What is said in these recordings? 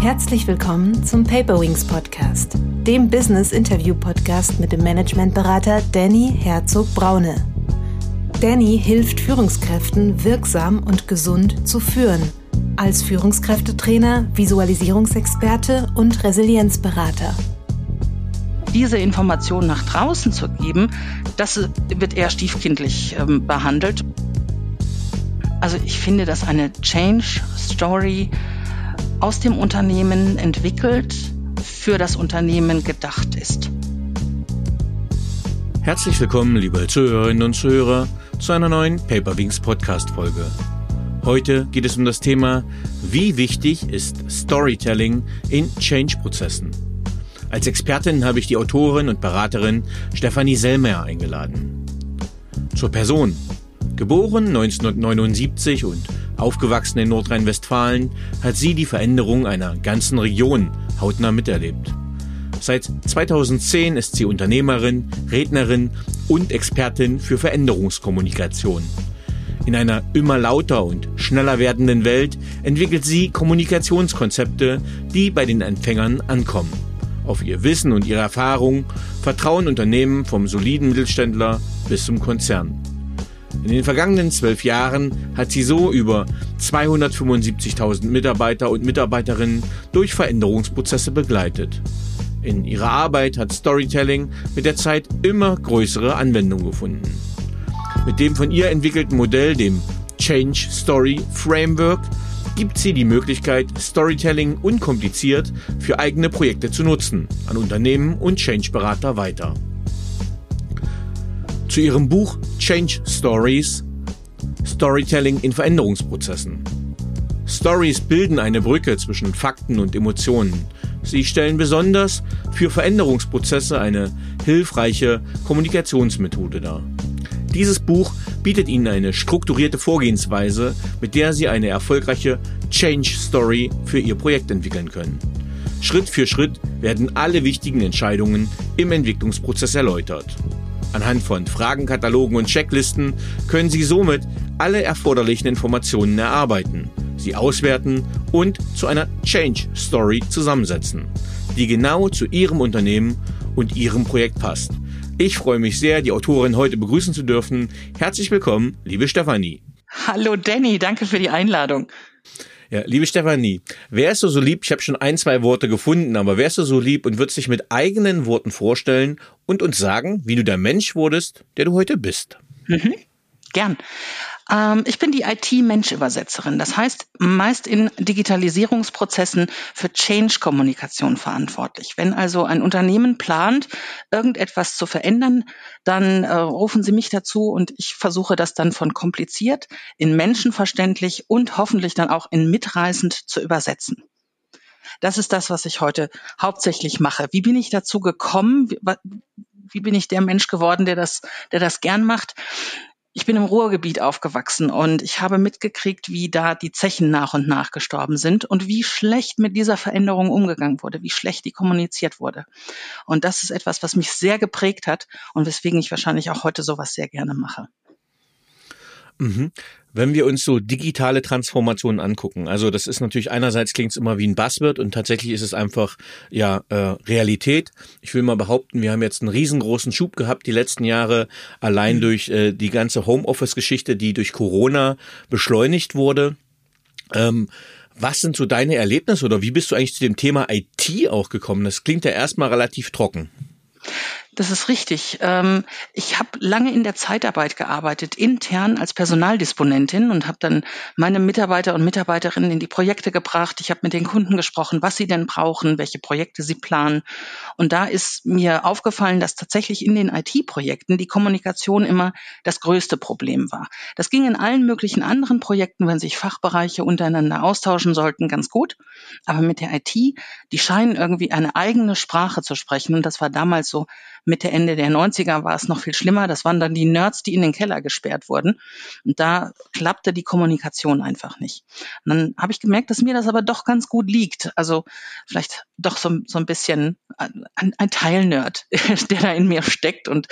Herzlich willkommen zum Paperwings Podcast, dem Business Interview Podcast mit dem Managementberater Danny Herzog Braune. Danny hilft Führungskräften wirksam und gesund zu führen, als Führungskräftetrainer, Visualisierungsexperte und Resilienzberater. Diese Informationen nach draußen zu geben, das wird eher stiefkindlich ähm, behandelt. Also ich finde, dass eine Change Story aus dem Unternehmen entwickelt, für das Unternehmen gedacht ist. Herzlich willkommen, liebe Zuhörerinnen und Zuhörer, zu einer neuen Paperwings Podcast Folge. Heute geht es um das Thema, wie wichtig ist Storytelling in Change-Prozessen. Als Expertin habe ich die Autorin und Beraterin Stefanie Sellmer eingeladen. Zur Person. Geboren 1979 und Aufgewachsen in Nordrhein-Westfalen hat sie die Veränderung einer ganzen Region hautnah miterlebt. Seit 2010 ist sie Unternehmerin, Rednerin und Expertin für Veränderungskommunikation. In einer immer lauter und schneller werdenden Welt entwickelt sie Kommunikationskonzepte, die bei den Empfängern ankommen. Auf ihr Wissen und ihre Erfahrung vertrauen Unternehmen vom soliden Mittelständler bis zum Konzern. In den vergangenen zwölf Jahren hat sie so über 275.000 Mitarbeiter und Mitarbeiterinnen durch Veränderungsprozesse begleitet. In ihrer Arbeit hat Storytelling mit der Zeit immer größere Anwendung gefunden. Mit dem von ihr entwickelten Modell, dem Change Story Framework, gibt sie die Möglichkeit, Storytelling unkompliziert für eigene Projekte zu nutzen, an Unternehmen und Change-Berater weiter zu ihrem Buch Change Stories Storytelling in Veränderungsprozessen. Stories bilden eine Brücke zwischen Fakten und Emotionen. Sie stellen besonders für Veränderungsprozesse eine hilfreiche Kommunikationsmethode dar. Dieses Buch bietet Ihnen eine strukturierte Vorgehensweise, mit der Sie eine erfolgreiche Change Story für Ihr Projekt entwickeln können. Schritt für Schritt werden alle wichtigen Entscheidungen im Entwicklungsprozess erläutert. Anhand von Fragenkatalogen und Checklisten können Sie somit alle erforderlichen Informationen erarbeiten, sie auswerten und zu einer Change Story zusammensetzen, die genau zu Ihrem Unternehmen und Ihrem Projekt passt. Ich freue mich sehr, die Autorin heute begrüßen zu dürfen. Herzlich willkommen, liebe Stefanie. Hallo Danny, danke für die Einladung. Ja, liebe Stefanie, wärst du so lieb, ich habe schon ein, zwei Worte gefunden, aber wärst du so lieb und würdest dich mit eigenen Worten vorstellen und uns sagen, wie du der Mensch wurdest, der du heute bist? Mhm. Gern. Ähm, ich bin die IT-Mensch-Übersetzerin. Das heißt, meist in Digitalisierungsprozessen für Change-Kommunikation verantwortlich. Wenn also ein Unternehmen plant, irgendetwas zu verändern, dann äh, rufen sie mich dazu und ich versuche das dann von kompliziert in menschenverständlich und hoffentlich dann auch in mitreißend zu übersetzen. Das ist das, was ich heute hauptsächlich mache. Wie bin ich dazu gekommen? Wie, wie bin ich der Mensch geworden, der das, der das gern macht? Ich bin im Ruhrgebiet aufgewachsen und ich habe mitgekriegt, wie da die Zechen nach und nach gestorben sind und wie schlecht mit dieser Veränderung umgegangen wurde, wie schlecht die kommuniziert wurde. Und das ist etwas, was mich sehr geprägt hat und weswegen ich wahrscheinlich auch heute sowas sehr gerne mache. Mhm. Wenn wir uns so digitale Transformationen angucken, also das ist natürlich einerseits klingt es immer wie ein Buzzword und tatsächlich ist es einfach ja äh, Realität. Ich will mal behaupten, wir haben jetzt einen riesengroßen Schub gehabt die letzten Jahre allein mhm. durch äh, die ganze Homeoffice-Geschichte, die durch Corona beschleunigt wurde. Ähm, was sind so deine Erlebnisse oder wie bist du eigentlich zu dem Thema IT auch gekommen? Das klingt ja erstmal relativ trocken. Das ist richtig. Ähm, ich habe lange in der Zeitarbeit gearbeitet, intern als Personaldisponentin und habe dann meine Mitarbeiter und Mitarbeiterinnen in die Projekte gebracht. Ich habe mit den Kunden gesprochen, was sie denn brauchen, welche Projekte sie planen. Und da ist mir aufgefallen, dass tatsächlich in den IT-Projekten die Kommunikation immer das größte Problem war. Das ging in allen möglichen anderen Projekten, wenn sich Fachbereiche untereinander austauschen sollten, ganz gut. Aber mit der IT, die scheinen irgendwie eine eigene Sprache zu sprechen. Und das war damals so Mitte, Ende der 90er war es noch viel schlimmer. Das waren dann die Nerds, die in den Keller gesperrt wurden. Und da klappte die Kommunikation einfach nicht. Und dann habe ich gemerkt, dass mir das aber doch ganz gut liegt. Also vielleicht doch so, so ein bisschen ein, ein Teil-Nerd, der da in mir steckt und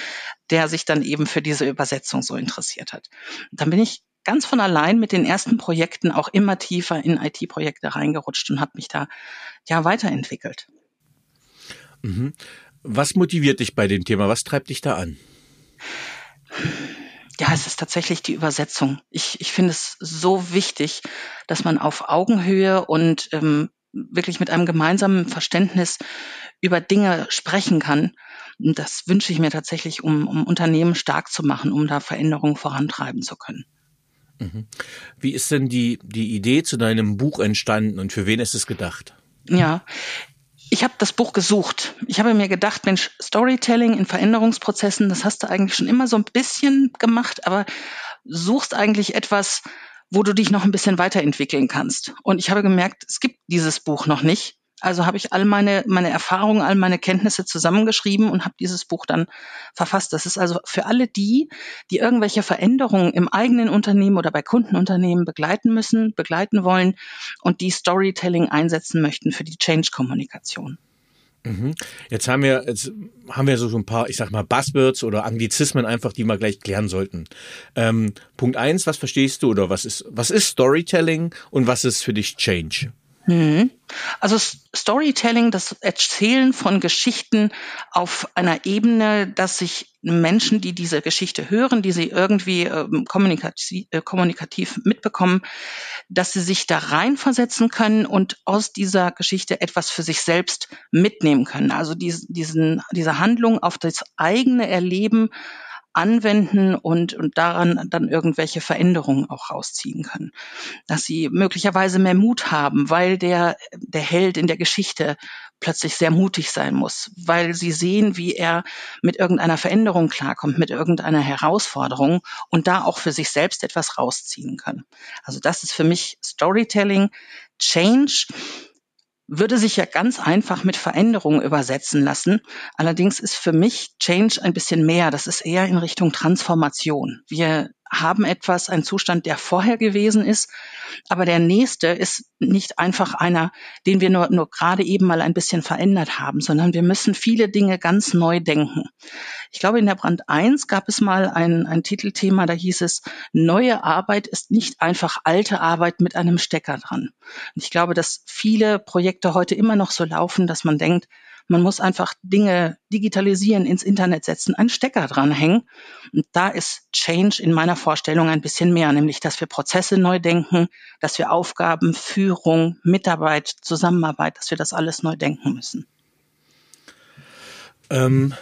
der sich dann eben für diese Übersetzung so interessiert hat. Und dann bin ich ganz von allein mit den ersten Projekten auch immer tiefer in IT-Projekte reingerutscht und habe mich da ja weiterentwickelt. Mhm. Was motiviert dich bei dem Thema? Was treibt dich da an? Ja, es ist tatsächlich die Übersetzung. Ich, ich finde es so wichtig, dass man auf Augenhöhe und ähm, wirklich mit einem gemeinsamen Verständnis über Dinge sprechen kann. Und das wünsche ich mir tatsächlich, um, um Unternehmen stark zu machen, um da Veränderungen vorantreiben zu können. Mhm. Wie ist denn die, die Idee zu deinem Buch entstanden und für wen ist es gedacht? Ja, ich habe das Buch gesucht. Ich habe mir gedacht, Mensch, Storytelling in Veränderungsprozessen, das hast du eigentlich schon immer so ein bisschen gemacht, aber suchst eigentlich etwas, wo du dich noch ein bisschen weiterentwickeln kannst. Und ich habe gemerkt, es gibt dieses Buch noch nicht. Also habe ich all meine, meine Erfahrungen, all meine Kenntnisse zusammengeschrieben und habe dieses Buch dann verfasst. Das ist also für alle die, die irgendwelche Veränderungen im eigenen Unternehmen oder bei Kundenunternehmen begleiten müssen, begleiten wollen und die Storytelling einsetzen möchten für die Change-Kommunikation. Mhm. Jetzt haben wir, jetzt haben wir so ein paar, ich sag mal, Buzzwords oder Anglizismen einfach, die wir gleich klären sollten. Ähm, Punkt eins, was verstehst du oder was ist, was ist Storytelling und was ist für dich Change? Mhm. Also Storytelling, das Erzählen von Geschichten auf einer Ebene, dass sich Menschen, die diese Geschichte hören, die sie irgendwie ähm, kommunikativ, äh, kommunikativ mitbekommen, dass sie sich da reinversetzen können und aus dieser Geschichte etwas für sich selbst mitnehmen können. Also diesen, diese Handlung auf das eigene Erleben anwenden und, und daran dann irgendwelche Veränderungen auch rausziehen können. Dass sie möglicherweise mehr Mut haben, weil der, der Held in der Geschichte plötzlich sehr mutig sein muss, weil sie sehen, wie er mit irgendeiner Veränderung klarkommt, mit irgendeiner Herausforderung und da auch für sich selbst etwas rausziehen können. Also das ist für mich Storytelling, Change würde sich ja ganz einfach mit Veränderungen übersetzen lassen. Allerdings ist für mich Change ein bisschen mehr. Das ist eher in Richtung Transformation. Wir haben etwas, einen Zustand, der vorher gewesen ist, aber der nächste ist nicht einfach einer, den wir nur, nur gerade eben mal ein bisschen verändert haben, sondern wir müssen viele Dinge ganz neu denken. Ich glaube, in der Brand 1 gab es mal ein, ein Titelthema, da hieß es, neue Arbeit ist nicht einfach alte Arbeit mit einem Stecker dran. Und ich glaube, dass viele Projekte heute immer noch so laufen, dass man denkt, man muss einfach Dinge digitalisieren, ins Internet setzen, einen Stecker dranhängen. Und da ist Change in meiner Vorstellung ein bisschen mehr, nämlich dass wir Prozesse neu denken, dass wir Aufgaben, Führung, Mitarbeit, Zusammenarbeit, dass wir das alles neu denken müssen. Ähm,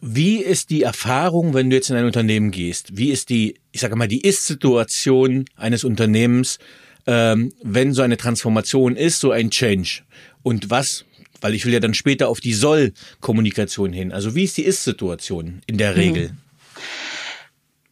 wie ist die Erfahrung, wenn du jetzt in ein Unternehmen gehst? Wie ist die, ich sage mal, die Ist-Situation eines Unternehmens, ähm, wenn so eine Transformation ist, so ein Change? Und was weil ich will ja dann später auf die Soll-Kommunikation hin. Also wie ist die Ist-Situation in der Regel? Mhm.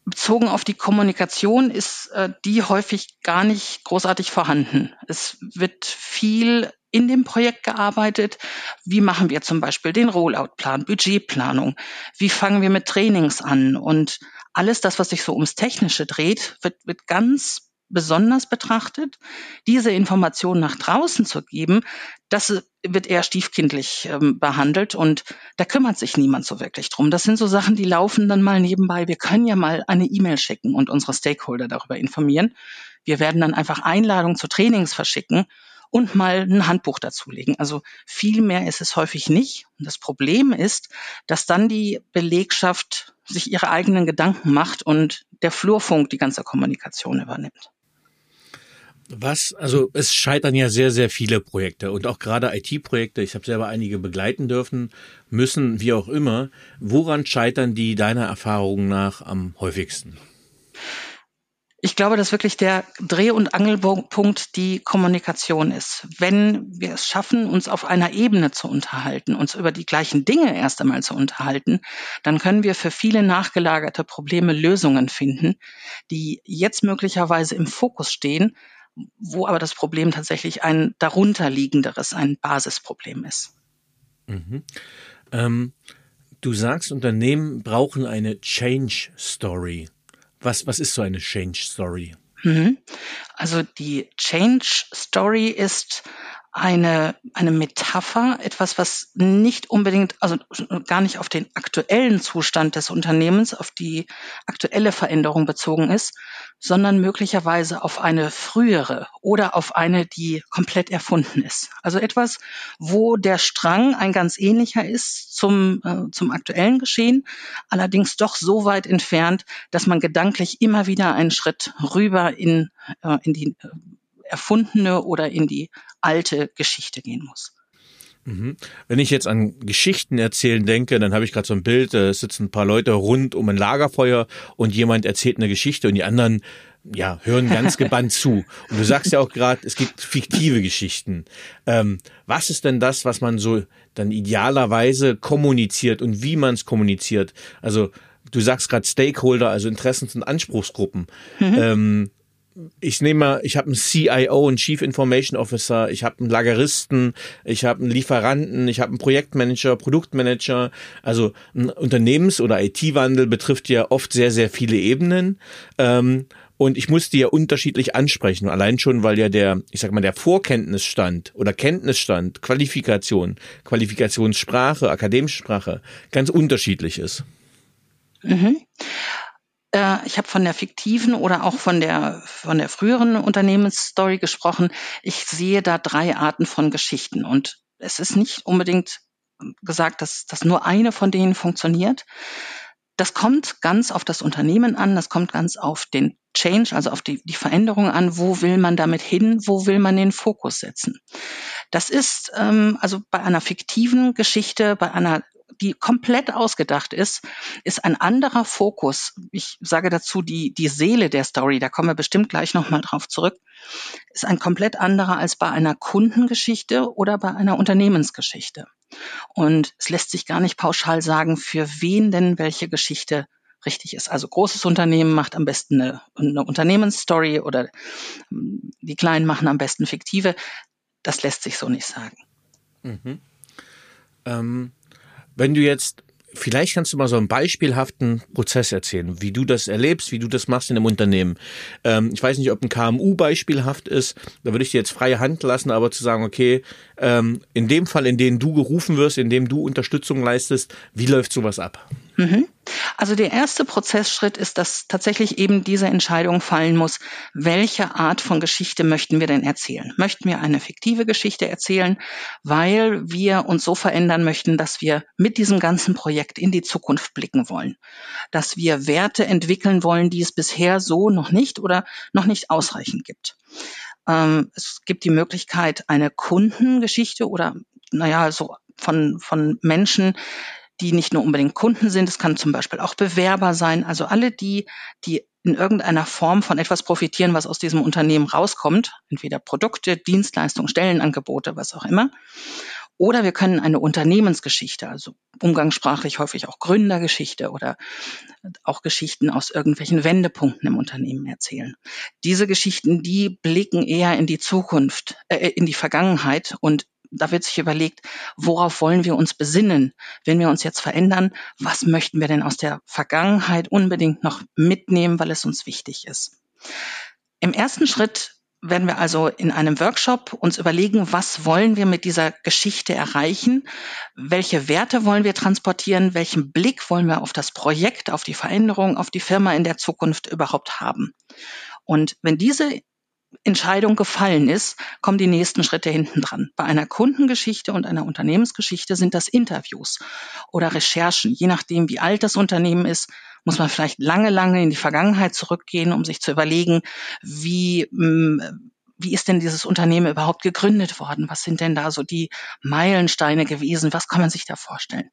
Bezogen auf die Kommunikation ist äh, die häufig gar nicht großartig vorhanden. Es wird viel in dem Projekt gearbeitet. Wie machen wir zum Beispiel den Rollout-Plan, Budgetplanung? Wie fangen wir mit Trainings an? Und alles das, was sich so ums Technische dreht, wird, wird ganz besonders betrachtet, diese Information nach draußen zu geben, das wird eher stiefkindlich ähm, behandelt und da kümmert sich niemand so wirklich drum. Das sind so Sachen, die laufen dann mal nebenbei. Wir können ja mal eine E-Mail schicken und unsere Stakeholder darüber informieren. Wir werden dann einfach Einladungen zu Trainings verschicken und mal ein Handbuch dazulegen. Also viel mehr ist es häufig nicht. Und das Problem ist, dass dann die Belegschaft sich ihre eigenen Gedanken macht und der Flurfunk die ganze Kommunikation übernimmt. Was, also es scheitern ja sehr, sehr viele Projekte und auch gerade IT-Projekte, ich habe selber einige begleiten dürfen, müssen, wie auch immer. Woran scheitern die deiner Erfahrung nach am häufigsten? Ich glaube, dass wirklich der Dreh- und Angelpunkt die Kommunikation ist. Wenn wir es schaffen, uns auf einer Ebene zu unterhalten, uns über die gleichen Dinge erst einmal zu unterhalten, dann können wir für viele nachgelagerte Probleme Lösungen finden, die jetzt möglicherweise im Fokus stehen, wo aber das Problem tatsächlich ein darunterliegenderes, ein Basisproblem ist. Mhm. Ähm, du sagst, Unternehmen brauchen eine Change Story. Was, was ist so eine Change Story? Mhm. Also die Change Story ist eine, eine Metapher, etwas, was nicht unbedingt, also gar nicht auf den aktuellen Zustand des Unternehmens, auf die aktuelle Veränderung bezogen ist, sondern möglicherweise auf eine frühere oder auf eine, die komplett erfunden ist. Also etwas, wo der Strang ein ganz ähnlicher ist zum, äh, zum aktuellen Geschehen, allerdings doch so weit entfernt, dass man gedanklich immer wieder einen Schritt rüber in, äh, in die äh, erfundene oder in die alte Geschichte gehen muss. Mhm. Wenn ich jetzt an Geschichten erzählen denke, dann habe ich gerade so ein Bild, da sitzen ein paar Leute rund um ein Lagerfeuer und jemand erzählt eine Geschichte und die anderen ja, hören ganz gebannt zu. Und du sagst ja auch gerade, es gibt fiktive Geschichten. Ähm, was ist denn das, was man so dann idealerweise kommuniziert und wie man es kommuniziert? Also du sagst gerade Stakeholder, also Interessens- und Anspruchsgruppen. Mhm. Ähm, ich nehme mal, ich habe einen CIO, einen Chief Information Officer, ich habe einen Lageristen, ich habe einen Lieferanten, ich habe einen Projektmanager, Produktmanager. Also ein Unternehmens- oder IT-Wandel betrifft ja oft sehr, sehr viele Ebenen. Ähm, und ich muss die ja unterschiedlich ansprechen. Allein schon, weil ja der, ich sag mal, der Vorkenntnisstand oder Kenntnisstand, Qualifikation, Qualifikationssprache, akademische Sprache ganz unterschiedlich ist. Mhm. Äh, ich habe von der fiktiven oder auch von der, von der früheren Unternehmensstory gesprochen. Ich sehe da drei Arten von Geschichten und es ist nicht unbedingt gesagt, dass, dass nur eine von denen funktioniert. Das kommt ganz auf das Unternehmen an, das kommt ganz auf den Change, also auf die, die Veränderung an. Wo will man damit hin? Wo will man den Fokus setzen? Das ist ähm, also bei einer fiktiven Geschichte, bei einer die komplett ausgedacht ist, ist ein anderer Fokus. Ich sage dazu die, die Seele der Story, da kommen wir bestimmt gleich nochmal drauf zurück, ist ein komplett anderer als bei einer Kundengeschichte oder bei einer Unternehmensgeschichte. Und es lässt sich gar nicht pauschal sagen, für wen denn welche Geschichte richtig ist. Also großes Unternehmen macht am besten eine, eine Unternehmensstory oder ähm, die Kleinen machen am besten fiktive. Das lässt sich so nicht sagen. Mhm. Ähm, wenn du jetzt, vielleicht kannst du mal so einen beispielhaften Prozess erzählen, wie du das erlebst, wie du das machst in einem Unternehmen. Ähm, ich weiß nicht, ob ein KMU beispielhaft ist, da würde ich dir jetzt freie Hand lassen, aber zu sagen, okay, ähm, in dem Fall, in dem du gerufen wirst, in dem du Unterstützung leistest, wie läuft sowas ab? Mhm. Also der erste Prozessschritt ist, dass tatsächlich eben diese Entscheidung fallen muss, welche Art von Geschichte möchten wir denn erzählen? Möchten wir eine fiktive Geschichte erzählen, weil wir uns so verändern möchten, dass wir mit diesem ganzen Projekt in die Zukunft blicken wollen, dass wir Werte entwickeln wollen, die es bisher so noch nicht oder noch nicht ausreichend gibt. Ähm, es gibt die Möglichkeit, eine Kundengeschichte oder naja, so von, von Menschen, die nicht nur unbedingt Kunden sind, es kann zum Beispiel auch Bewerber sein, also alle die, die in irgendeiner Form von etwas profitieren, was aus diesem Unternehmen rauskommt, entweder Produkte, Dienstleistungen, Stellenangebote, was auch immer. Oder wir können eine Unternehmensgeschichte, also umgangssprachlich häufig auch Gründergeschichte oder auch Geschichten aus irgendwelchen Wendepunkten im Unternehmen erzählen. Diese Geschichten, die blicken eher in die Zukunft, äh, in die Vergangenheit und da wird sich überlegt, worauf wollen wir uns besinnen, wenn wir uns jetzt verändern, was möchten wir denn aus der Vergangenheit unbedingt noch mitnehmen, weil es uns wichtig ist. Im ersten Schritt werden wir also in einem Workshop uns überlegen, was wollen wir mit dieser Geschichte erreichen, welche Werte wollen wir transportieren, welchen Blick wollen wir auf das Projekt, auf die Veränderung, auf die Firma in der Zukunft überhaupt haben. Und wenn diese Entscheidung gefallen ist, kommen die nächsten Schritte hinten dran. Bei einer Kundengeschichte und einer Unternehmensgeschichte sind das Interviews oder Recherchen. Je nachdem, wie alt das Unternehmen ist, muss man vielleicht lange, lange in die Vergangenheit zurückgehen, um sich zu überlegen, wie, mm, wie ist denn dieses Unternehmen überhaupt gegründet worden? Was sind denn da so die Meilensteine gewesen? Was kann man sich da vorstellen?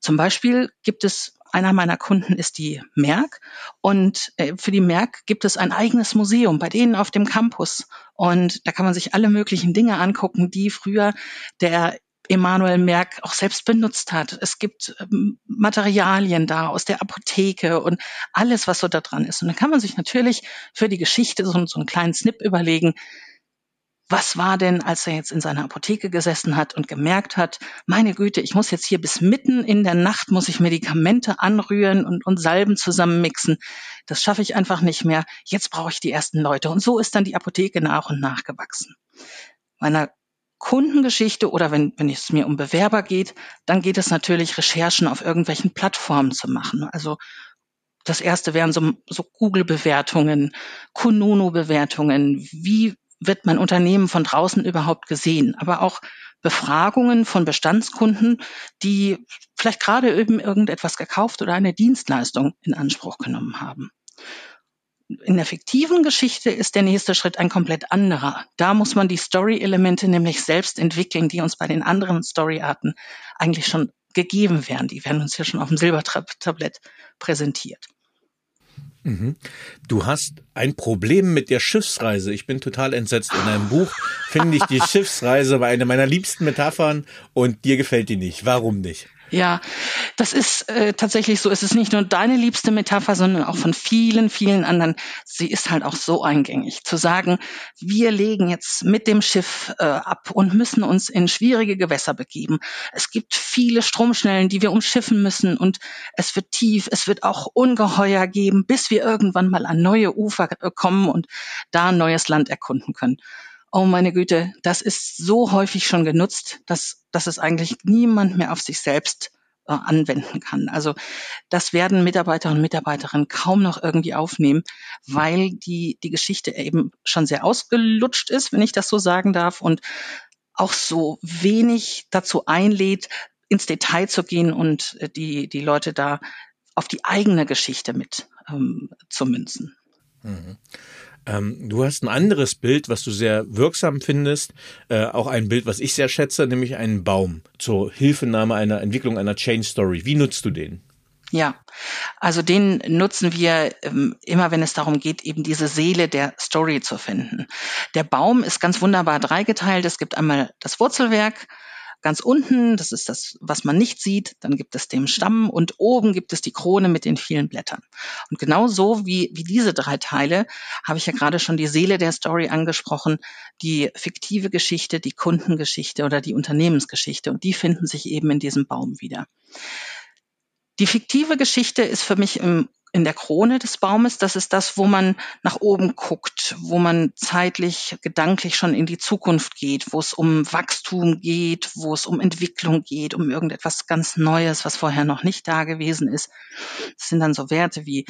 Zum Beispiel gibt es einer meiner Kunden ist die Merck und äh, für die Merck gibt es ein eigenes Museum bei denen auf dem Campus und da kann man sich alle möglichen Dinge angucken, die früher der Emanuel Merck auch selbst benutzt hat. Es gibt ähm, Materialien da aus der Apotheke und alles, was so da dran ist. Und dann kann man sich natürlich für die Geschichte so, so einen kleinen Snip überlegen, was war denn, als er jetzt in seiner Apotheke gesessen hat und gemerkt hat, meine Güte, ich muss jetzt hier bis mitten in der Nacht, muss ich Medikamente anrühren und, und Salben zusammenmixen. Das schaffe ich einfach nicht mehr. Jetzt brauche ich die ersten Leute. Und so ist dann die Apotheke nach und nach gewachsen. Meiner Kundengeschichte oder wenn, wenn es mir um Bewerber geht, dann geht es natürlich, Recherchen auf irgendwelchen Plattformen zu machen. Also das erste wären so, so Google-Bewertungen, Kununu-Bewertungen. Wie wird mein Unternehmen von draußen überhaupt gesehen? Aber auch Befragungen von Bestandskunden, die vielleicht gerade eben irgendetwas gekauft oder eine Dienstleistung in Anspruch genommen haben. In der fiktiven Geschichte ist der nächste Schritt ein komplett anderer. Da muss man die Story-Elemente nämlich selbst entwickeln, die uns bei den anderen Story-Arten eigentlich schon gegeben werden. Die werden uns hier schon auf dem Silbertablett präsentiert. Mhm. Du hast ein Problem mit der Schiffsreise. Ich bin total entsetzt. In einem Buch finde ich die Schiffsreise bei einer meiner liebsten Metaphern und dir gefällt die nicht. Warum nicht? Ja, das ist äh, tatsächlich so. Es ist nicht nur deine liebste Metapher, sondern auch von vielen, vielen anderen. Sie ist halt auch so eingängig. Zu sagen, wir legen jetzt mit dem Schiff äh, ab und müssen uns in schwierige Gewässer begeben. Es gibt viele Stromschnellen, die wir umschiffen müssen und es wird tief, es wird auch Ungeheuer geben, bis wir irgendwann mal an neue Ufer kommen und da neues Land erkunden können oh meine Güte, das ist so häufig schon genutzt, dass, dass es eigentlich niemand mehr auf sich selbst äh, anwenden kann. Also das werden Mitarbeiter und Mitarbeiterinnen kaum noch irgendwie aufnehmen, weil die, die Geschichte eben schon sehr ausgelutscht ist, wenn ich das so sagen darf, und auch so wenig dazu einlädt, ins Detail zu gehen und äh, die, die Leute da auf die eigene Geschichte mit ähm, zu münzen. Mhm. Ähm, du hast ein anderes Bild, was du sehr wirksam findest, äh, auch ein Bild, was ich sehr schätze, nämlich einen Baum zur Hilfenahme einer Entwicklung einer Change Story. Wie nutzt du den? Ja, also den nutzen wir ähm, immer, wenn es darum geht, eben diese Seele der Story zu finden. Der Baum ist ganz wunderbar dreigeteilt. Es gibt einmal das Wurzelwerk, Ganz unten, das ist das, was man nicht sieht, dann gibt es den Stamm und oben gibt es die Krone mit den vielen Blättern. Und genau so wie, wie diese drei Teile habe ich ja gerade schon die Seele der Story angesprochen, die fiktive Geschichte, die Kundengeschichte oder die Unternehmensgeschichte. Und die finden sich eben in diesem Baum wieder. Die fiktive Geschichte ist für mich im in der Krone des Baumes, das ist das, wo man nach oben guckt, wo man zeitlich, gedanklich schon in die Zukunft geht, wo es um Wachstum geht, wo es um Entwicklung geht, um irgendetwas ganz Neues, was vorher noch nicht da gewesen ist. Das sind dann so Werte wie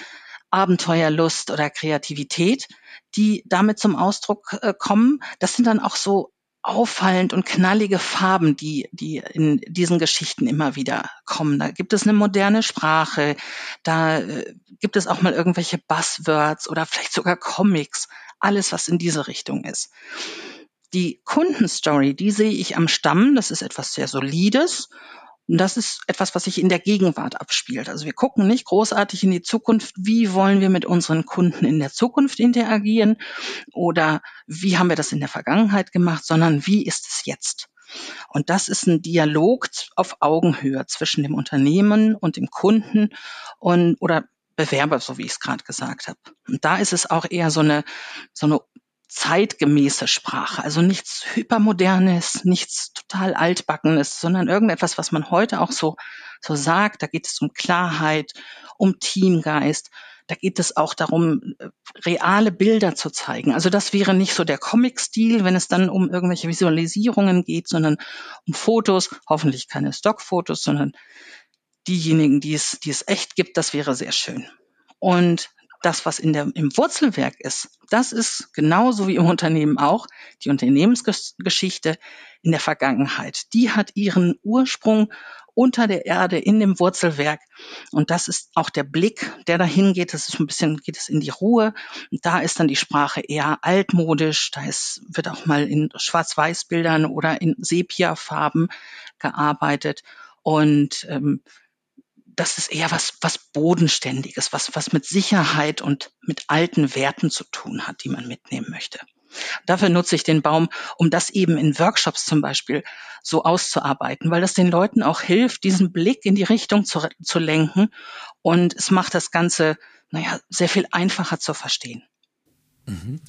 Abenteuerlust oder Kreativität, die damit zum Ausdruck äh, kommen. Das sind dann auch so auffallend und knallige Farben, die, die in diesen Geschichten immer wieder kommen. Da gibt es eine moderne Sprache, da äh, gibt es auch mal irgendwelche Buzzwords oder vielleicht sogar Comics, alles, was in diese Richtung ist. Die Kundenstory, die sehe ich am Stamm, das ist etwas sehr Solides und das ist etwas, was sich in der Gegenwart abspielt. Also wir gucken nicht großartig in die Zukunft, wie wollen wir mit unseren Kunden in der Zukunft interagieren oder wie haben wir das in der Vergangenheit gemacht, sondern wie ist es jetzt? Und das ist ein Dialog auf Augenhöhe zwischen dem Unternehmen und dem Kunden und oder Bewerber, so wie ich es gerade gesagt habe. Und da ist es auch eher so eine so eine zeitgemäße Sprache. Also nichts hypermodernes, nichts total altbackenes, sondern irgendetwas, was man heute auch so, so sagt. Da geht es um Klarheit, um Teamgeist. Da geht es auch darum, reale Bilder zu zeigen. Also das wäre nicht so der Comic-Stil, wenn es dann um irgendwelche Visualisierungen geht, sondern um Fotos, hoffentlich keine Stockfotos, sondern diejenigen, die es, die es echt gibt, das wäre sehr schön. Und das, was in der, im Wurzelwerk ist, das ist genauso wie im Unternehmen auch die Unternehmensgeschichte in der Vergangenheit. Die hat ihren Ursprung unter der Erde in dem Wurzelwerk. Und das ist auch der Blick, der dahin geht. Das ist ein bisschen, geht es in die Ruhe. Und da ist dann die Sprache eher altmodisch. Da ist, wird auch mal in Schwarz-Weiß-Bildern oder in Sepia-Farben gearbeitet. Und ähm, das ist eher was, was Bodenständiges, was, was mit Sicherheit und mit alten Werten zu tun hat, die man mitnehmen möchte. Dafür nutze ich den Baum, um das eben in Workshops zum Beispiel so auszuarbeiten, weil das den Leuten auch hilft, diesen Blick in die Richtung zu, zu lenken und es macht das Ganze, naja, sehr viel einfacher zu verstehen. Mhm.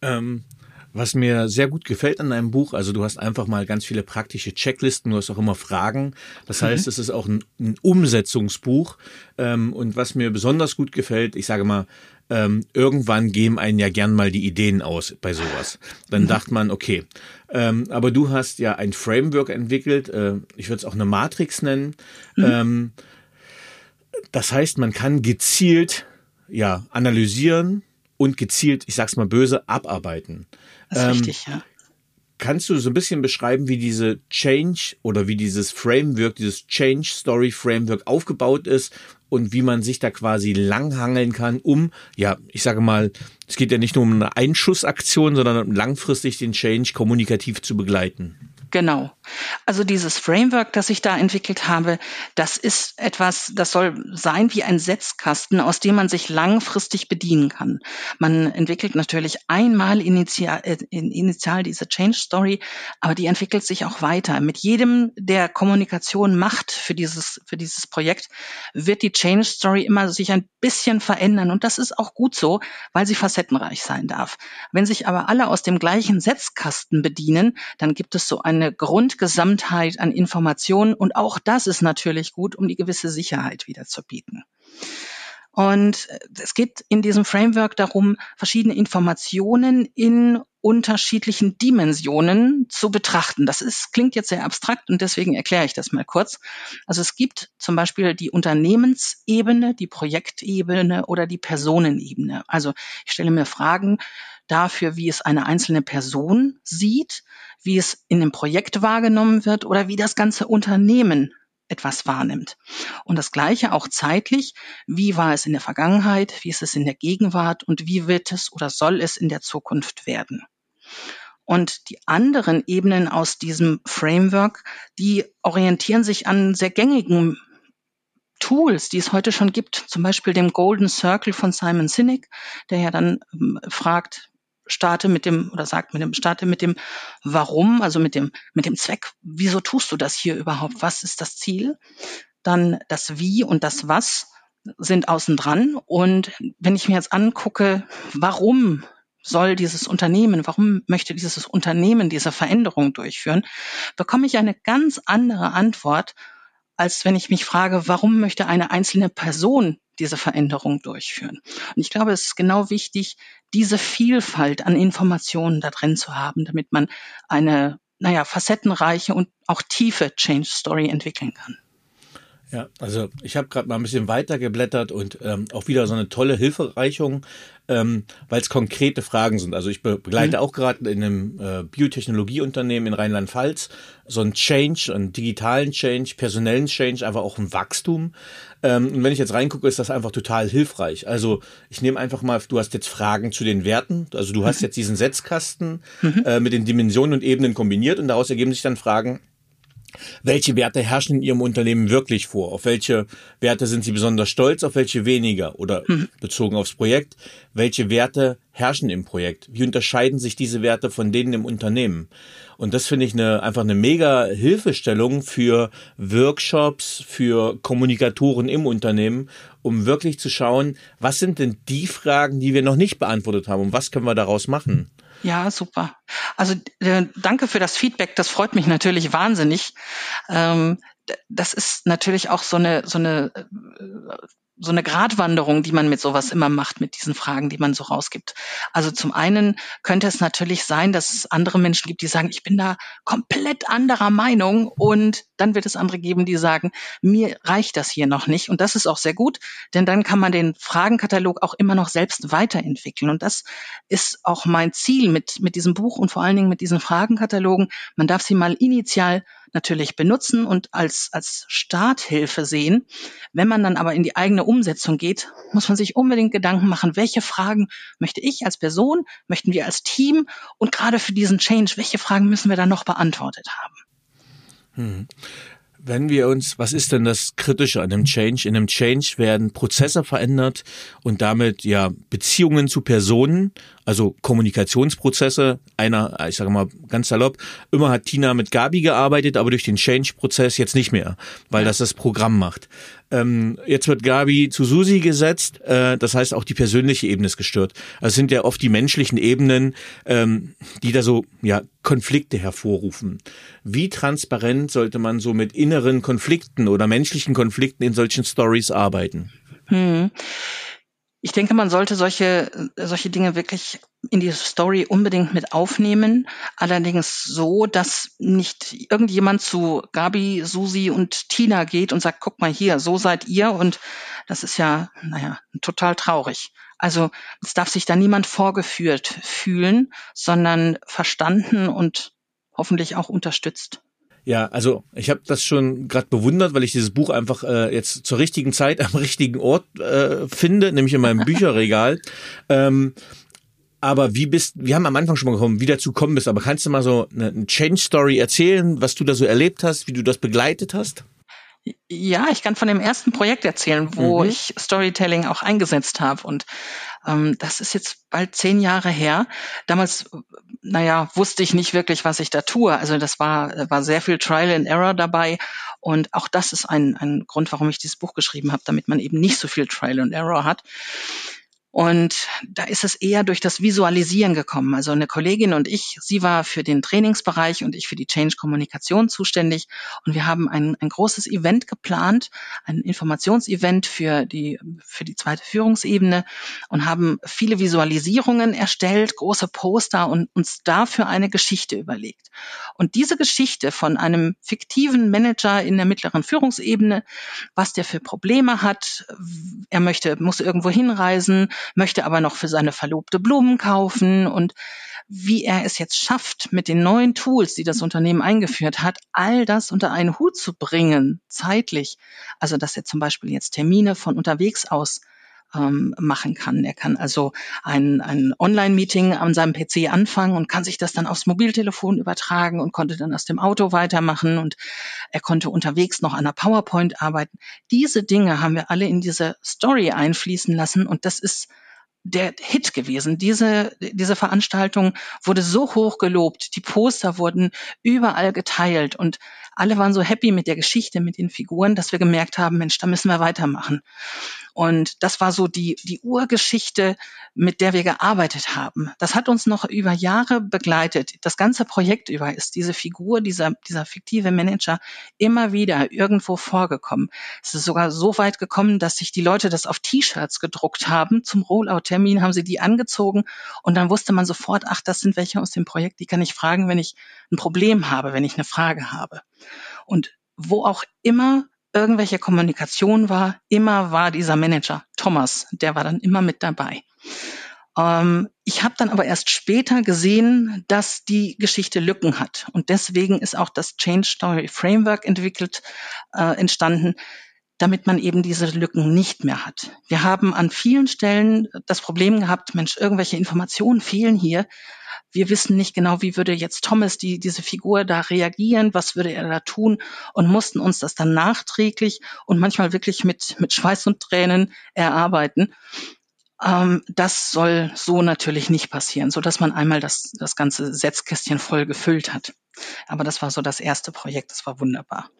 Ähm was mir sehr gut gefällt an deinem Buch, also du hast einfach mal ganz viele praktische Checklisten, du hast auch immer Fragen. Das mhm. heißt, es ist auch ein, ein Umsetzungsbuch. Ähm, und was mir besonders gut gefällt, ich sage mal, ähm, irgendwann gehen einen ja gern mal die Ideen aus bei sowas. Dann mhm. dachte man, okay, ähm, aber du hast ja ein Framework entwickelt, äh, ich würde es auch eine Matrix nennen. Mhm. Ähm, das heißt, man kann gezielt ja analysieren und gezielt, ich sag's mal böse, abarbeiten. Das ist ähm, richtig, ja. Kannst du so ein bisschen beschreiben, wie diese Change oder wie dieses Framework, dieses Change Story Framework aufgebaut ist und wie man sich da quasi langhangeln kann, um, ja, ich sage mal, es geht ja nicht nur um eine Einschussaktion, sondern langfristig den Change kommunikativ zu begleiten. Genau. Also dieses Framework, das ich da entwickelt habe, das ist etwas, das soll sein wie ein Setzkasten, aus dem man sich langfristig bedienen kann. Man entwickelt natürlich einmal initial, äh, initial diese Change Story, aber die entwickelt sich auch weiter. Mit jedem, der Kommunikation macht für dieses, für dieses Projekt, wird die Change Story immer sich ein bisschen verändern. Und das ist auch gut so, weil sie facettenreich sein darf. Wenn sich aber alle aus dem gleichen Setzkasten bedienen, dann gibt es so eine eine Grundgesamtheit an Informationen und auch das ist natürlich gut, um die gewisse Sicherheit wieder zu bieten. Und es geht in diesem Framework darum, verschiedene Informationen in unterschiedlichen Dimensionen zu betrachten. Das ist, klingt jetzt sehr abstrakt und deswegen erkläre ich das mal kurz. Also es gibt zum Beispiel die Unternehmensebene, die Projektebene oder die Personenebene. Also ich stelle mir Fragen dafür, wie es eine einzelne Person sieht, wie es in dem Projekt wahrgenommen wird oder wie das ganze Unternehmen etwas wahrnimmt. Und das Gleiche auch zeitlich. Wie war es in der Vergangenheit? Wie ist es in der Gegenwart? Und wie wird es oder soll es in der Zukunft werden? Und die anderen Ebenen aus diesem Framework, die orientieren sich an sehr gängigen Tools, die es heute schon gibt, zum Beispiel dem Golden Circle von Simon Sinek, der ja dann ähm, fragt, starte mit dem oder sagt mit dem starte mit dem Warum, also mit dem mit dem Zweck. Wieso tust du das hier überhaupt? Was ist das Ziel? Dann das Wie und das Was sind außen dran. Und wenn ich mir jetzt angucke, warum soll dieses Unternehmen, warum möchte dieses Unternehmen diese Veränderung durchführen, bekomme ich eine ganz andere Antwort, als wenn ich mich frage, warum möchte eine einzelne Person diese Veränderung durchführen. Und ich glaube, es ist genau wichtig, diese Vielfalt an Informationen da drin zu haben, damit man eine, naja, facettenreiche und auch tiefe Change Story entwickeln kann. Ja, also ich habe gerade mal ein bisschen weiter geblättert und ähm, auch wieder so eine tolle Hilfereichung, ähm, weil es konkrete Fragen sind. Also ich be begleite mhm. auch gerade in einem äh, Biotechnologieunternehmen in Rheinland-Pfalz so einen Change, einen digitalen Change, personellen Change, einfach auch ein Wachstum. Ähm, und wenn ich jetzt reingucke, ist das einfach total hilfreich. Also ich nehme einfach mal, du hast jetzt Fragen zu den Werten. Also du hast mhm. jetzt diesen Setzkasten mhm. äh, mit den Dimensionen und Ebenen kombiniert und daraus ergeben sich dann Fragen, welche Werte herrschen in Ihrem Unternehmen wirklich vor? Auf welche Werte sind Sie besonders stolz, auf welche weniger? Oder mhm. bezogen aufs Projekt, welche Werte herrschen im Projekt? Wie unterscheiden sich diese Werte von denen im Unternehmen? Und das finde ich eine, einfach eine mega Hilfestellung für Workshops, für Kommunikatoren im Unternehmen, um wirklich zu schauen, was sind denn die Fragen, die wir noch nicht beantwortet haben und was können wir daraus machen? Ja, super. Also äh, danke für das Feedback. Das freut mich natürlich wahnsinnig. Ähm, das ist natürlich auch so eine so eine äh, so eine Gratwanderung, die man mit sowas immer macht, mit diesen Fragen, die man so rausgibt. Also zum einen könnte es natürlich sein, dass es andere Menschen gibt, die sagen, ich bin da komplett anderer Meinung und dann wird es andere geben, die sagen, mir reicht das hier noch nicht und das ist auch sehr gut, denn dann kann man den Fragenkatalog auch immer noch selbst weiterentwickeln und das ist auch mein Ziel mit, mit diesem Buch und vor allen Dingen mit diesen Fragenkatalogen. Man darf sie mal initial natürlich benutzen und als, als Starthilfe sehen. Wenn man dann aber in die eigene Umsetzung geht, muss man sich unbedingt Gedanken machen, welche Fragen möchte ich als Person, möchten wir als Team und gerade für diesen Change, welche Fragen müssen wir dann noch beantwortet haben? Hm. Wenn wir uns, was ist denn das Kritische an einem Change? In einem Change werden Prozesse verändert und damit ja Beziehungen zu Personen, also Kommunikationsprozesse. Einer, ich sage mal ganz salopp, immer hat Tina mit Gabi gearbeitet, aber durch den Change-Prozess jetzt nicht mehr, weil das das Programm macht. Ähm, jetzt wird Gabi zu Susi gesetzt, äh, das heißt auch die persönliche Ebene ist gestört. Also es sind ja oft die menschlichen Ebenen, ähm, die da so ja Konflikte hervorrufen. Wie transparent sollte man so mit inneren Konflikten oder menschlichen Konflikten in solchen Stories arbeiten? Hm. Ich denke, man sollte solche, solche Dinge wirklich in die Story unbedingt mit aufnehmen. Allerdings so, dass nicht irgendjemand zu Gabi, Susi und Tina geht und sagt, guck mal hier, so seid ihr. Und das ist ja, naja, total traurig. Also es darf sich da niemand vorgeführt fühlen, sondern verstanden und hoffentlich auch unterstützt. Ja, also ich habe das schon gerade bewundert, weil ich dieses Buch einfach äh, jetzt zur richtigen Zeit am richtigen Ort äh, finde, nämlich in meinem Bücherregal. Ähm, aber wie bist, wir haben am Anfang schon mal gekommen, wie dazu kommen bist, aber kannst du mal so eine, eine Change Story erzählen, was du da so erlebt hast, wie du das begleitet hast? Ja, ich kann von dem ersten Projekt erzählen, wo mhm. ich Storytelling auch eingesetzt habe. Und ähm, das ist jetzt bald zehn Jahre her. Damals, naja, wusste ich nicht wirklich, was ich da tue. Also das war, war sehr viel Trial and Error dabei. Und auch das ist ein, ein Grund, warum ich dieses Buch geschrieben habe, damit man eben nicht so viel Trial and Error hat. Und da ist es eher durch das Visualisieren gekommen. Also eine Kollegin und ich, sie war für den Trainingsbereich und ich für die Change-Kommunikation zuständig. Und wir haben ein, ein großes Event geplant, ein Informationsevent für die, für die zweite Führungsebene und haben viele Visualisierungen erstellt, große Poster und uns dafür eine Geschichte überlegt. Und diese Geschichte von einem fiktiven Manager in der mittleren Führungsebene, was der für Probleme hat, er möchte, muss irgendwo hinreisen, möchte aber noch für seine Verlobte Blumen kaufen und wie er es jetzt schafft, mit den neuen Tools, die das Unternehmen eingeführt hat, all das unter einen Hut zu bringen, zeitlich. Also, dass er zum Beispiel jetzt Termine von unterwegs aus ähm, machen kann. Er kann also ein, ein Online-Meeting an seinem PC anfangen und kann sich das dann aufs Mobiltelefon übertragen und konnte dann aus dem Auto weitermachen und er konnte unterwegs noch an der PowerPoint arbeiten. Diese Dinge haben wir alle in diese Story einfließen lassen und das ist der Hit gewesen. Diese, diese Veranstaltung wurde so hoch gelobt, die Poster wurden überall geteilt und alle waren so happy mit der Geschichte, mit den Figuren, dass wir gemerkt haben, Mensch, da müssen wir weitermachen. Und das war so die, die Urgeschichte, mit der wir gearbeitet haben. Das hat uns noch über Jahre begleitet. Das ganze Projekt über ist diese Figur, dieser, dieser fiktive Manager immer wieder irgendwo vorgekommen. Es ist sogar so weit gekommen, dass sich die Leute das auf T-Shirts gedruckt haben. Zum Rollout-Termin haben sie die angezogen und dann wusste man sofort, ach, das sind welche aus dem Projekt, die kann ich fragen, wenn ich ein Problem habe, wenn ich eine Frage habe. Und wo auch immer irgendwelche Kommunikation war, immer war dieser Manager, Thomas, der war dann immer mit dabei. Ähm, ich habe dann aber erst später gesehen, dass die Geschichte Lücken hat. Und deswegen ist auch das Change Story Framework entwickelt, äh, entstanden, damit man eben diese Lücken nicht mehr hat. Wir haben an vielen Stellen das Problem gehabt, Mensch, irgendwelche Informationen fehlen hier wir wissen nicht genau, wie würde jetzt Thomas die, diese Figur da reagieren, was würde er da tun und mussten uns das dann nachträglich und manchmal wirklich mit, mit Schweiß und Tränen erarbeiten. Ähm, das soll so natürlich nicht passieren, so dass man einmal das, das ganze Setzkästchen voll gefüllt hat. Aber das war so das erste Projekt, das war wunderbar.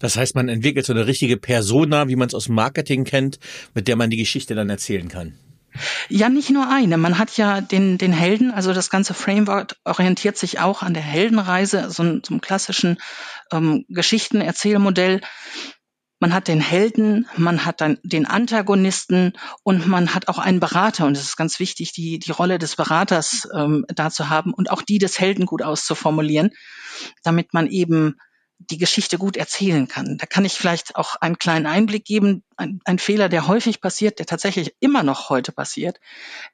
Das heißt, man entwickelt so eine richtige Persona, wie man es aus dem Marketing kennt, mit der man die Geschichte dann erzählen kann. Ja, nicht nur eine. Man hat ja den, den Helden, also das ganze Framework orientiert sich auch an der Heldenreise, so, so einem klassischen ähm, Geschichtenerzählmodell. Man hat den Helden, man hat dann den Antagonisten und man hat auch einen Berater. Und es ist ganz wichtig, die, die Rolle des Beraters ähm, da zu haben und auch die des Helden gut auszuformulieren, damit man eben die Geschichte gut erzählen kann. Da kann ich vielleicht auch einen kleinen Einblick geben. Ein, ein, Fehler, der häufig passiert, der tatsächlich immer noch heute passiert,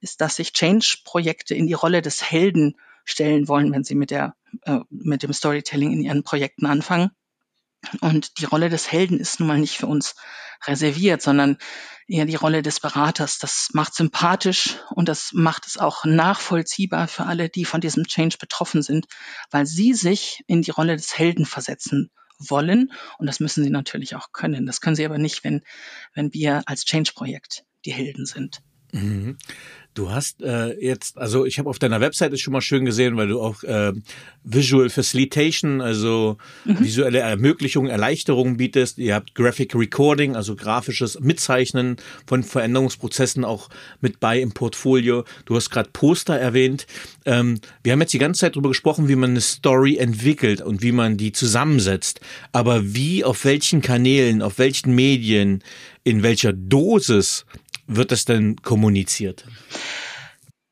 ist, dass sich Change-Projekte in die Rolle des Helden stellen wollen, wenn sie mit der äh, mit dem Storytelling in ihren Projekten anfangen. Und die Rolle des Helden ist nun mal nicht für uns reserviert, sondern eher die Rolle des Beraters. Das macht sympathisch und das macht es auch nachvollziehbar für alle, die von diesem Change betroffen sind, weil sie sich in die Rolle des Helden versetzen wollen. Und das müssen sie natürlich auch können. Das können sie aber nicht, wenn, wenn wir als Change-Projekt die Helden sind. Mhm. Du hast äh, jetzt, also ich habe auf deiner Webseite schon mal schön gesehen, weil du auch äh, Visual Facilitation, also mhm. visuelle Ermöglichung, Erleichterung bietest. Ihr habt Graphic Recording, also grafisches Mitzeichnen von Veränderungsprozessen auch mit bei im Portfolio. Du hast gerade Poster erwähnt. Ähm, wir haben jetzt die ganze Zeit darüber gesprochen, wie man eine Story entwickelt und wie man die zusammensetzt. Aber wie, auf welchen Kanälen, auf welchen Medien, in welcher Dosis wird das denn kommuniziert?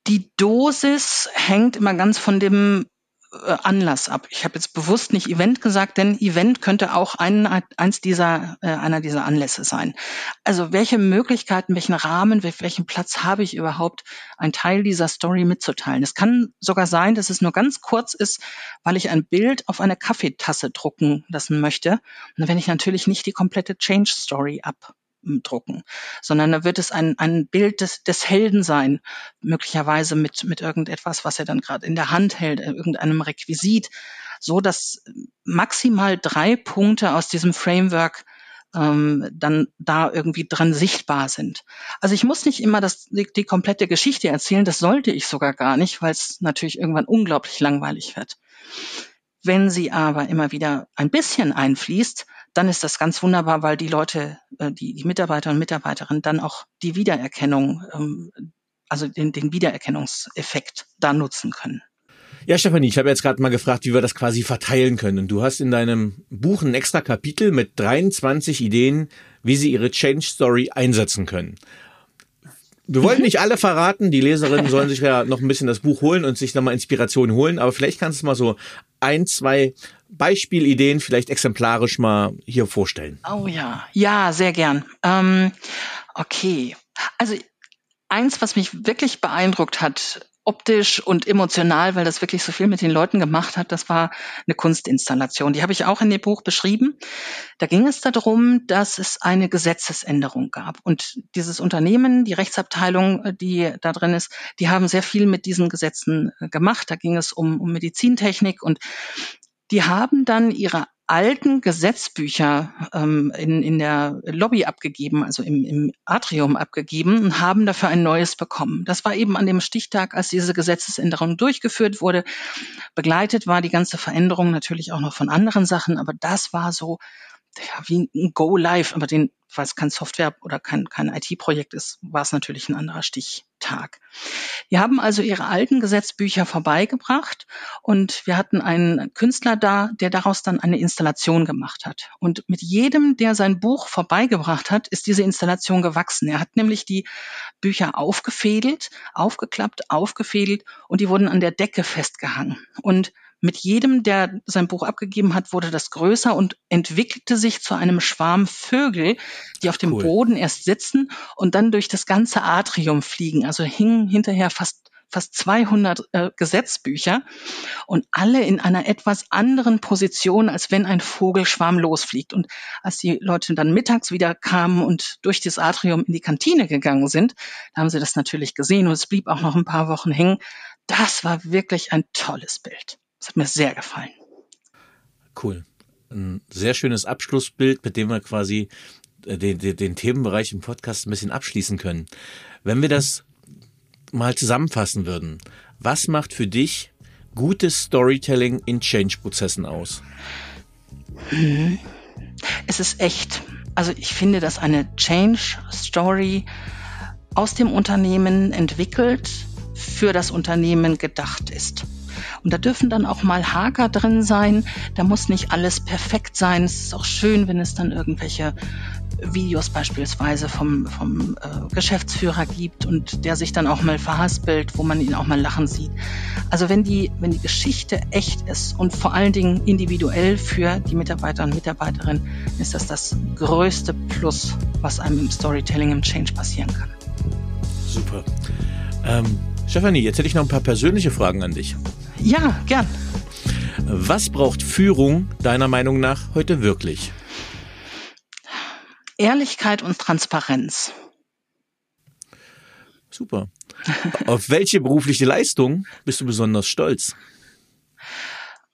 Die Dosis hängt immer ganz von dem äh, Anlass ab. Ich habe jetzt bewusst nicht Event gesagt, denn Event könnte auch ein, eins dieser, äh, einer dieser Anlässe sein. Also welche Möglichkeiten, welchen Rahmen, welchen Platz habe ich überhaupt, einen Teil dieser Story mitzuteilen? Es kann sogar sein, dass es nur ganz kurz ist, weil ich ein Bild auf eine Kaffeetasse drucken lassen möchte. Und dann werde ich natürlich nicht die komplette Change Story ab drucken, sondern da wird es ein, ein Bild des, des Helden sein, möglicherweise mit, mit irgendetwas, was er dann gerade in der Hand hält, irgendeinem Requisit, so dass maximal drei Punkte aus diesem Framework ähm, dann da irgendwie dran sichtbar sind. Also ich muss nicht immer das, die, die komplette Geschichte erzählen, das sollte ich sogar gar nicht, weil es natürlich irgendwann unglaublich langweilig wird. Wenn sie aber immer wieder ein bisschen einfließt, dann ist das ganz wunderbar, weil die Leute, äh, die, die Mitarbeiter und Mitarbeiterinnen dann auch die Wiedererkennung, ähm, also den, den Wiedererkennungseffekt da nutzen können. Ja, Stefanie, ich habe jetzt gerade mal gefragt, wie wir das quasi verteilen können. Und du hast in deinem Buch ein extra Kapitel mit 23 Ideen, wie sie ihre Change Story einsetzen können. Wir wollen mhm. nicht alle verraten, die Leserinnen sollen sich ja noch ein bisschen das Buch holen und sich nochmal Inspiration holen, aber vielleicht kannst du mal so ein, zwei Beispielideen vielleicht exemplarisch mal hier vorstellen. Oh ja, ja, sehr gern. Ähm, okay, also eins, was mich wirklich beeindruckt hat, optisch und emotional, weil das wirklich so viel mit den Leuten gemacht hat. Das war eine Kunstinstallation. Die habe ich auch in dem Buch beschrieben. Da ging es darum, dass es eine Gesetzesänderung gab. Und dieses Unternehmen, die Rechtsabteilung, die da drin ist, die haben sehr viel mit diesen Gesetzen äh, gemacht. Da ging es um, um Medizintechnik und die haben dann ihre alten Gesetzbücher ähm, in, in der Lobby abgegeben, also im, im Atrium abgegeben und haben dafür ein neues bekommen. Das war eben an dem Stichtag, als diese Gesetzesänderung durchgeführt wurde. Begleitet war die ganze Veränderung natürlich auch noch von anderen Sachen, aber das war so ja, wie ein Go Live, aber den, weil es kein Software oder kein, kein IT-Projekt ist, war es natürlich ein anderer Stichtag. Wir haben also ihre alten Gesetzbücher vorbeigebracht und wir hatten einen Künstler da, der daraus dann eine Installation gemacht hat. Und mit jedem, der sein Buch vorbeigebracht hat, ist diese Installation gewachsen. Er hat nämlich die Bücher aufgefädelt, aufgeklappt, aufgefädelt und die wurden an der Decke festgehangen. Und mit jedem, der sein Buch abgegeben hat, wurde das größer und entwickelte sich zu einem Schwarm Vögel, die auf dem cool. Boden erst sitzen und dann durch das ganze Atrium fliegen. Also hingen hinterher fast fast 200 äh, Gesetzbücher und alle in einer etwas anderen Position, als wenn ein Vogelschwarm losfliegt. Und als die Leute dann mittags wieder kamen und durch das Atrium in die Kantine gegangen sind, da haben sie das natürlich gesehen und es blieb auch noch ein paar Wochen hängen. Das war wirklich ein tolles Bild. Das hat mir sehr gefallen. Cool. Ein sehr schönes Abschlussbild, mit dem wir quasi äh, den, den, den Themenbereich im Podcast ein bisschen abschließen können. Wenn wir das mal zusammenfassen würden, was macht für dich gutes Storytelling in Change-Prozessen aus? Mhm. Es ist echt. Also ich finde, dass eine Change-Story aus dem Unternehmen entwickelt, für das Unternehmen gedacht ist. Und da dürfen dann auch mal Haker drin sein. Da muss nicht alles perfekt sein. Es ist auch schön, wenn es dann irgendwelche Videos beispielsweise vom, vom äh, Geschäftsführer gibt und der sich dann auch mal verhaspelt, wo man ihn auch mal lachen sieht. Also wenn die, wenn die Geschichte echt ist und vor allen Dingen individuell für die Mitarbeiter und Mitarbeiterinnen, ist das das größte Plus, was einem im Storytelling im Change passieren kann. Super. Ähm, Stefanie, jetzt hätte ich noch ein paar persönliche Fragen an dich. Ja, gern. Was braucht Führung deiner Meinung nach heute wirklich? Ehrlichkeit und Transparenz. Super. Auf welche berufliche Leistung bist du besonders stolz?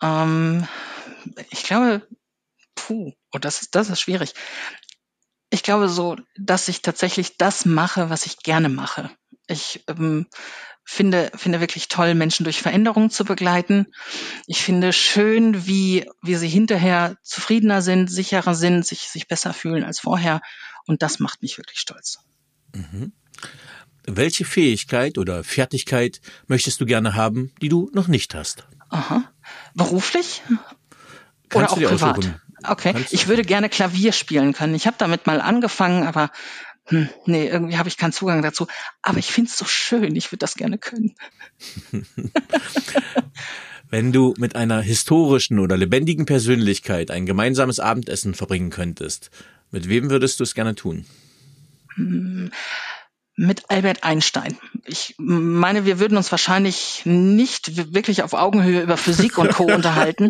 Ähm, ich glaube, puh, oh, das ist, das ist schwierig. Ich glaube so, dass ich tatsächlich das mache, was ich gerne mache. Ich ähm, finde, finde wirklich toll, Menschen durch Veränderungen zu begleiten. Ich finde schön, wie, wie sie hinterher zufriedener sind, sicherer sind, sich, sich besser fühlen als vorher. Und das macht mich wirklich stolz. Mhm. Welche Fähigkeit oder Fertigkeit möchtest du gerne haben, die du noch nicht hast? Aha. Beruflich? Kannst oder auch privat? Okay. Ich würde gerne Klavier spielen können. Ich habe damit mal angefangen, aber hm, nee, irgendwie habe ich keinen Zugang dazu. Aber ich finde es so schön, ich würde das gerne können. Wenn du mit einer historischen oder lebendigen Persönlichkeit ein gemeinsames Abendessen verbringen könntest, mit wem würdest du es gerne tun? Hm, mit Albert Einstein. Ich meine, wir würden uns wahrscheinlich nicht wirklich auf Augenhöhe über Physik und Co. unterhalten,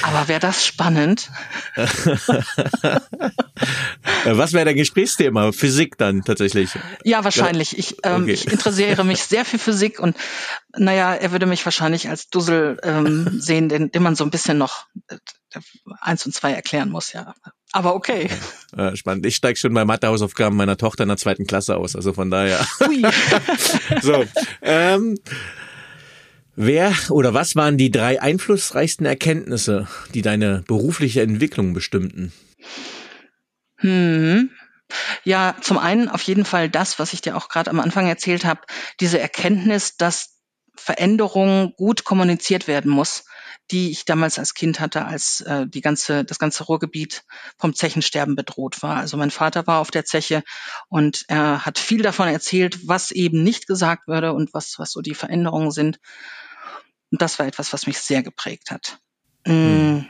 aber wäre das spannend. Was wäre dein Gesprächsthema? Physik dann tatsächlich? Ja, wahrscheinlich. Ich, ähm, okay. ich interessiere mich sehr für Physik und naja, er würde mich wahrscheinlich als Dussel ähm, sehen, den, den man so ein bisschen noch äh, eins und zwei erklären muss, ja. Aber okay. Ja, spannend. Ich steige schon bei Mathehausaufgaben meiner Tochter in der zweiten Klasse aus, also von daher. Ui. so. Ähm, wer oder was waren die drei einflussreichsten Erkenntnisse, die deine berufliche Entwicklung bestimmten? Hm. Ja, zum einen auf jeden Fall das, was ich dir auch gerade am Anfang erzählt habe, diese Erkenntnis, dass Veränderung gut kommuniziert werden muss die ich damals als Kind hatte, als äh, die ganze, das ganze Ruhrgebiet vom Zechensterben bedroht war. Also mein Vater war auf der Zeche und er hat viel davon erzählt, was eben nicht gesagt würde und was, was so die Veränderungen sind. Und das war etwas, was mich sehr geprägt hat. Mhm.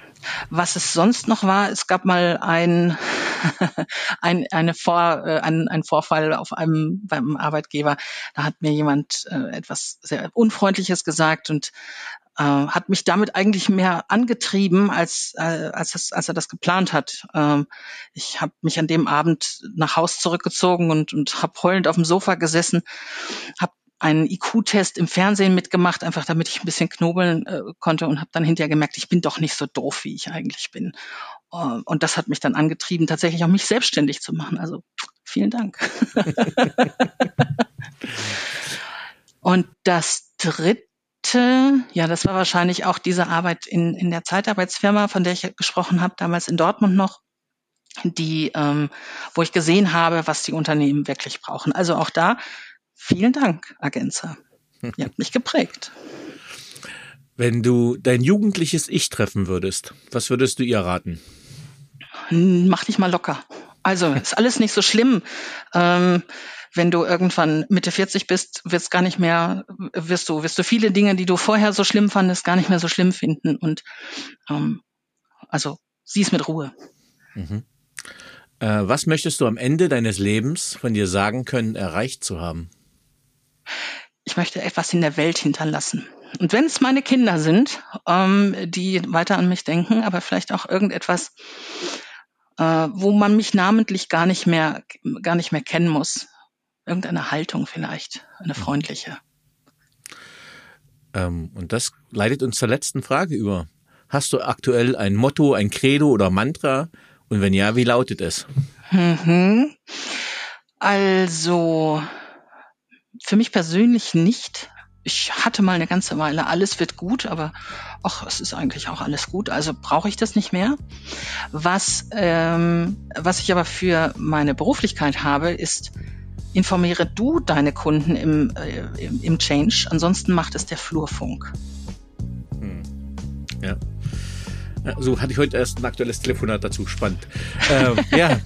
Was es sonst noch war, es gab mal ein, ein, eine Vor, äh, ein, ein Vorfall auf einem beim Arbeitgeber. Da hat mir jemand äh, etwas sehr Unfreundliches gesagt und äh, hat mich damit eigentlich mehr angetrieben, als, äh, als, es, als er das geplant hat. Ähm, ich habe mich an dem Abend nach Haus zurückgezogen und, und habe heulend auf dem Sofa gesessen, habe einen IQ-Test im Fernsehen mitgemacht, einfach damit ich ein bisschen knobeln äh, konnte und habe dann hinterher gemerkt, ich bin doch nicht so doof, wie ich eigentlich bin. Uh, und das hat mich dann angetrieben, tatsächlich auch mich selbstständig zu machen. Also vielen Dank. und das dritte ja, das war wahrscheinlich auch diese Arbeit in, in der Zeitarbeitsfirma, von der ich gesprochen habe, damals in Dortmund noch, die, ähm, wo ich gesehen habe, was die Unternehmen wirklich brauchen. Also auch da vielen Dank, Agenza. Ihr habt mich geprägt. Wenn du dein jugendliches Ich treffen würdest, was würdest du ihr raten? Mach dich mal locker. Also ist alles nicht so schlimm. Ähm, wenn du irgendwann Mitte 40 bist, wirst gar nicht mehr, wirst du, wirst du viele Dinge, die du vorher so schlimm fandest, gar nicht mehr so schlimm finden. Und ähm, also sieh es mit Ruhe. Mhm. Äh, was möchtest du am Ende deines Lebens von dir sagen können, erreicht zu haben? Ich möchte etwas in der Welt hinterlassen. Und wenn es meine Kinder sind, ähm, die weiter an mich denken, aber vielleicht auch irgendetwas, äh, wo man mich namentlich gar nicht mehr, gar nicht mehr kennen muss irgendeine Haltung vielleicht, eine mhm. freundliche. Ähm, und das leitet uns zur letzten Frage über. Hast du aktuell ein Motto, ein Credo oder Mantra? Und wenn ja, wie lautet es? Mhm. Also, für mich persönlich nicht. Ich hatte mal eine ganze Weile, alles wird gut, aber ach, es ist eigentlich auch alles gut, also brauche ich das nicht mehr. Was, ähm, was ich aber für meine Beruflichkeit habe, ist informiere du deine Kunden im, äh, im, im, Change, ansonsten macht es der Flurfunk. Hm. Ja. So hatte ich heute erst ein aktuelles Telefonat dazu. Spannend. ähm, ja.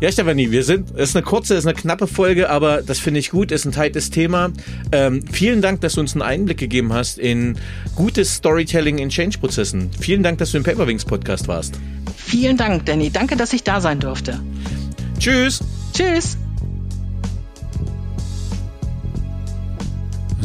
Ja, Stefanie, wir sind, es ist eine kurze, es ist eine knappe Folge, aber das finde ich gut, ist ein tightes Thema. Ähm, vielen Dank, dass du uns einen Einblick gegeben hast in gutes Storytelling in Change-Prozessen. Vielen Dank, dass du im Paperwings Podcast warst. Vielen Dank, Danny. Danke, dass ich da sein durfte. Tschüss. Tschüss.